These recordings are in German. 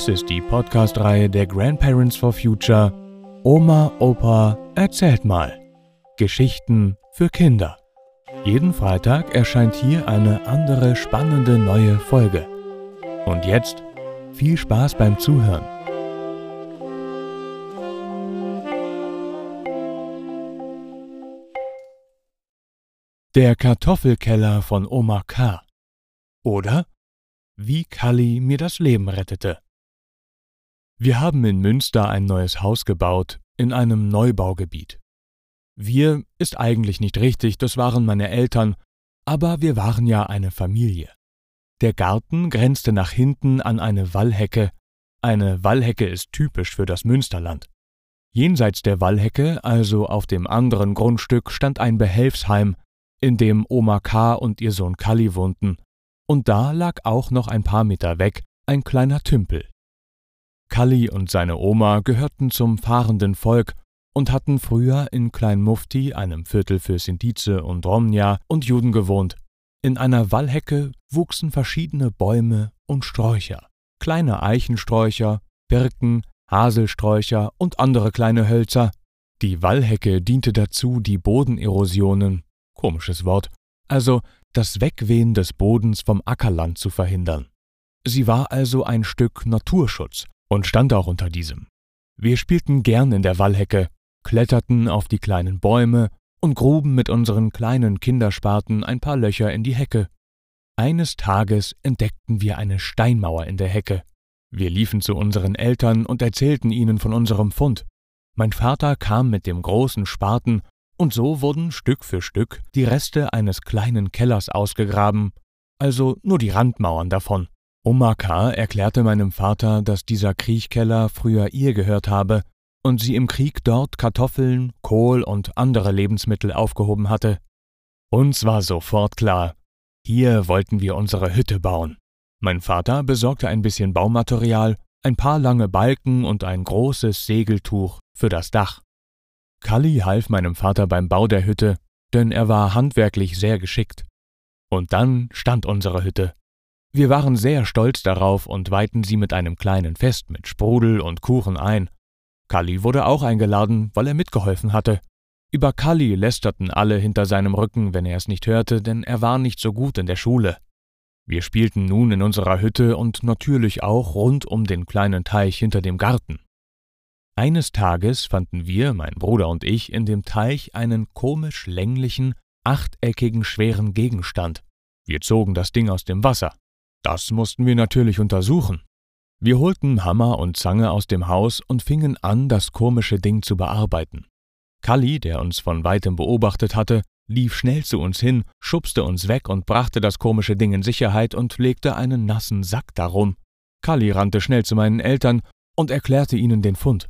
Dies ist die Podcast-Reihe der Grandparents for Future Oma, Opa, erzählt mal. Geschichten für Kinder. Jeden Freitag erscheint hier eine andere spannende neue Folge. Und jetzt viel Spaß beim Zuhören. Der Kartoffelkeller von Oma K. Oder wie Kalli mir das Leben rettete. Wir haben in Münster ein neues Haus gebaut, in einem Neubaugebiet. Wir ist eigentlich nicht richtig, das waren meine Eltern, aber wir waren ja eine Familie. Der Garten grenzte nach hinten an eine Wallhecke. Eine Wallhecke ist typisch für das Münsterland. Jenseits der Wallhecke, also auf dem anderen Grundstück, stand ein Behelfsheim, in dem Oma K. und ihr Sohn Kalli wohnten, und da lag auch noch ein paar Meter weg ein kleiner Tümpel. Kalli und seine Oma gehörten zum fahrenden Volk und hatten früher in Klein Mufti, einem Viertel für Sintize und Romnia und Juden gewohnt. In einer Wallhecke wuchsen verschiedene Bäume und Sträucher, kleine Eichensträucher, Birken, Haselsträucher und andere kleine Hölzer. Die Wallhecke diente dazu, die Bodenerosionen, komisches Wort, also das Wegwehen des Bodens vom Ackerland zu verhindern. Sie war also ein Stück Naturschutz und stand auch unter diesem. Wir spielten gern in der Wallhecke, kletterten auf die kleinen Bäume und gruben mit unseren kleinen Kinderspaten ein paar Löcher in die Hecke. Eines Tages entdeckten wir eine Steinmauer in der Hecke. Wir liefen zu unseren Eltern und erzählten ihnen von unserem Fund. Mein Vater kam mit dem großen Spaten, und so wurden Stück für Stück die Reste eines kleinen Kellers ausgegraben, also nur die Randmauern davon. Oma K. erklärte meinem Vater, dass dieser Kriechkeller früher ihr gehört habe und sie im Krieg dort Kartoffeln, Kohl und andere Lebensmittel aufgehoben hatte. Uns war sofort klar, hier wollten wir unsere Hütte bauen. Mein Vater besorgte ein bisschen Baumaterial, ein paar lange Balken und ein großes Segeltuch für das Dach. Kalli half meinem Vater beim Bau der Hütte, denn er war handwerklich sehr geschickt. Und dann stand unsere Hütte. Wir waren sehr stolz darauf und weihten sie mit einem kleinen Fest mit Sprudel und Kuchen ein. Kalli wurde auch eingeladen, weil er mitgeholfen hatte. Über Kalli lästerten alle hinter seinem Rücken, wenn er es nicht hörte, denn er war nicht so gut in der Schule. Wir spielten nun in unserer Hütte und natürlich auch rund um den kleinen Teich hinter dem Garten. Eines Tages fanden wir, mein Bruder und ich, in dem Teich einen komisch länglichen, achteckigen, schweren Gegenstand. Wir zogen das Ding aus dem Wasser. Das mussten wir natürlich untersuchen. Wir holten Hammer und Zange aus dem Haus und fingen an, das komische Ding zu bearbeiten. Kalli, der uns von weitem beobachtet hatte, lief schnell zu uns hin, schubste uns weg und brachte das komische Ding in Sicherheit und legte einen nassen Sack darum. Kalli rannte schnell zu meinen Eltern und erklärte ihnen den Fund.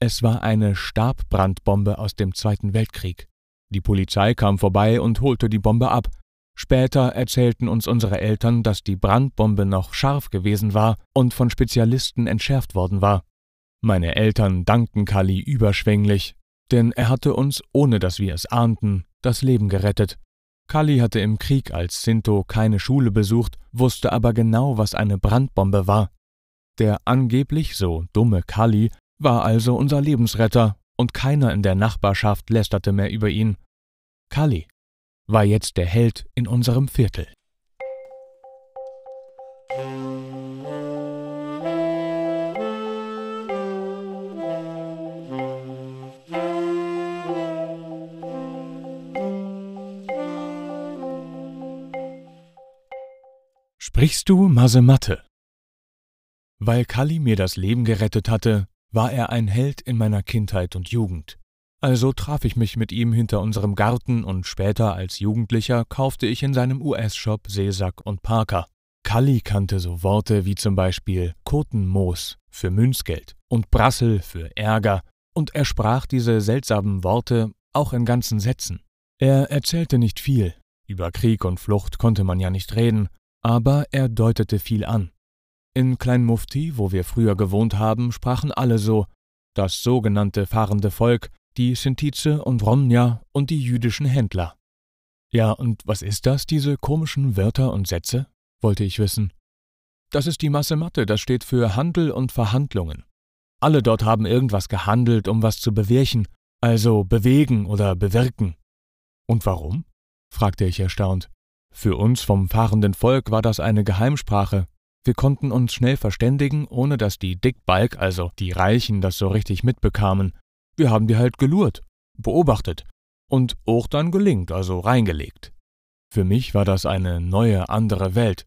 Es war eine Stabbrandbombe aus dem Zweiten Weltkrieg. Die Polizei kam vorbei und holte die Bombe ab, Später erzählten uns unsere Eltern, dass die Brandbombe noch scharf gewesen war und von Spezialisten entschärft worden war. Meine Eltern dankten Kali überschwänglich, denn er hatte uns, ohne dass wir es ahnten, das Leben gerettet. Kali hatte im Krieg als Sinto keine Schule besucht, wusste aber genau, was eine Brandbombe war. Der angeblich so dumme Kali war also unser Lebensretter, und keiner in der Nachbarschaft lästerte mehr über ihn. Kali, war jetzt der Held in unserem Viertel. Sprichst du Masematte? Weil Kalli mir das Leben gerettet hatte, war er ein Held in meiner Kindheit und Jugend. Also traf ich mich mit ihm hinter unserem Garten und später als Jugendlicher kaufte ich in seinem US-Shop Seesack und Parker. Kalli kannte so Worte wie zum Beispiel Kotenmoos für Münzgeld und Brassel für Ärger und er sprach diese seltsamen Worte auch in ganzen Sätzen. Er erzählte nicht viel, über Krieg und Flucht konnte man ja nicht reden, aber er deutete viel an. In Klein Mufti, wo wir früher gewohnt haben, sprachen alle so, das sogenannte fahrende Volk, die Sintize und Romnia und die jüdischen Händler. Ja, und was ist das, diese komischen Wörter und Sätze? wollte ich wissen. Das ist die Masse Mathe, das steht für Handel und Verhandlungen. Alle dort haben irgendwas gehandelt, um was zu bewirken, also bewegen oder bewirken. Und warum? fragte ich erstaunt. Für uns vom fahrenden Volk war das eine Geheimsprache. Wir konnten uns schnell verständigen, ohne dass die Dickbalk, also die Reichen, das so richtig mitbekamen. Wir haben die halt gelurrt, beobachtet und auch dann gelingt, also reingelegt. Für mich war das eine neue, andere Welt.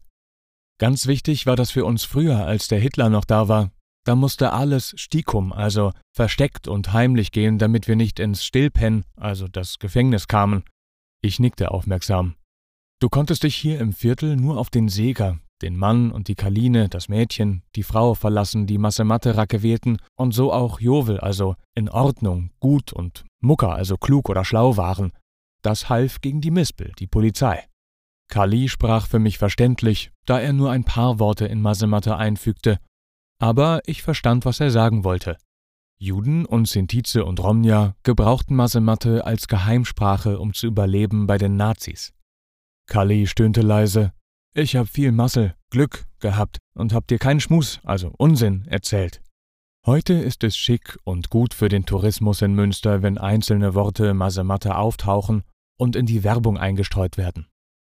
Ganz wichtig war das für uns früher, als der Hitler noch da war. Da musste alles Stikum, also versteckt und heimlich gehen, damit wir nicht ins Stillpen, also das Gefängnis kamen. Ich nickte aufmerksam. Du konntest dich hier im Viertel nur auf den Seger, den Mann und die Kaline, das Mädchen, die Frau verlassen, die Massematte-Racke wählten und so auch Jovel, also in Ordnung, gut und Mucker, also klug oder schlau waren. Das half gegen die Mispel, die Polizei. Kali sprach für mich verständlich, da er nur ein paar Worte in Masematte einfügte. Aber ich verstand, was er sagen wollte. Juden und Sintize und Romja gebrauchten Masematte als Geheimsprache, um zu überleben bei den Nazis. Kali stöhnte leise. Ich hab viel Massel, Glück gehabt und hab dir keinen Schmus, also Unsinn, erzählt. Heute ist es schick und gut für den Tourismus in Münster, wenn einzelne Worte Masematte auftauchen und in die Werbung eingestreut werden.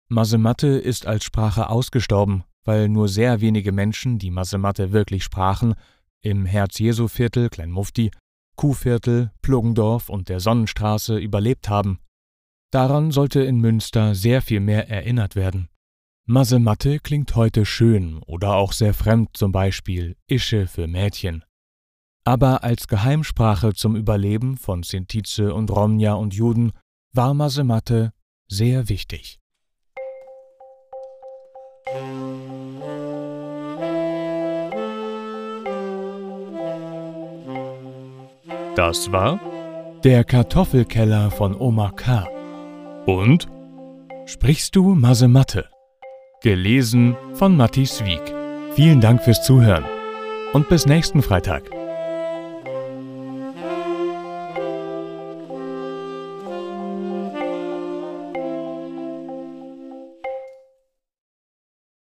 Masematte ist als Sprache ausgestorben, weil nur sehr wenige Menschen, die Masematte wirklich sprachen, im Herz-Jesu-Viertel, Kleinmufti, Kuhviertel, Pluggendorf und der Sonnenstraße überlebt haben. Daran sollte in Münster sehr viel mehr erinnert werden. Masematte klingt heute schön oder auch sehr fremd, zum Beispiel Ische für Mädchen. Aber als Geheimsprache zum Überleben von Sintize und Romja und Juden war Masematte sehr wichtig. Das war der Kartoffelkeller von Oma K. Und Sprichst du Masematte? Gelesen von Matti Swieg. Vielen Dank fürs Zuhören und bis nächsten Freitag.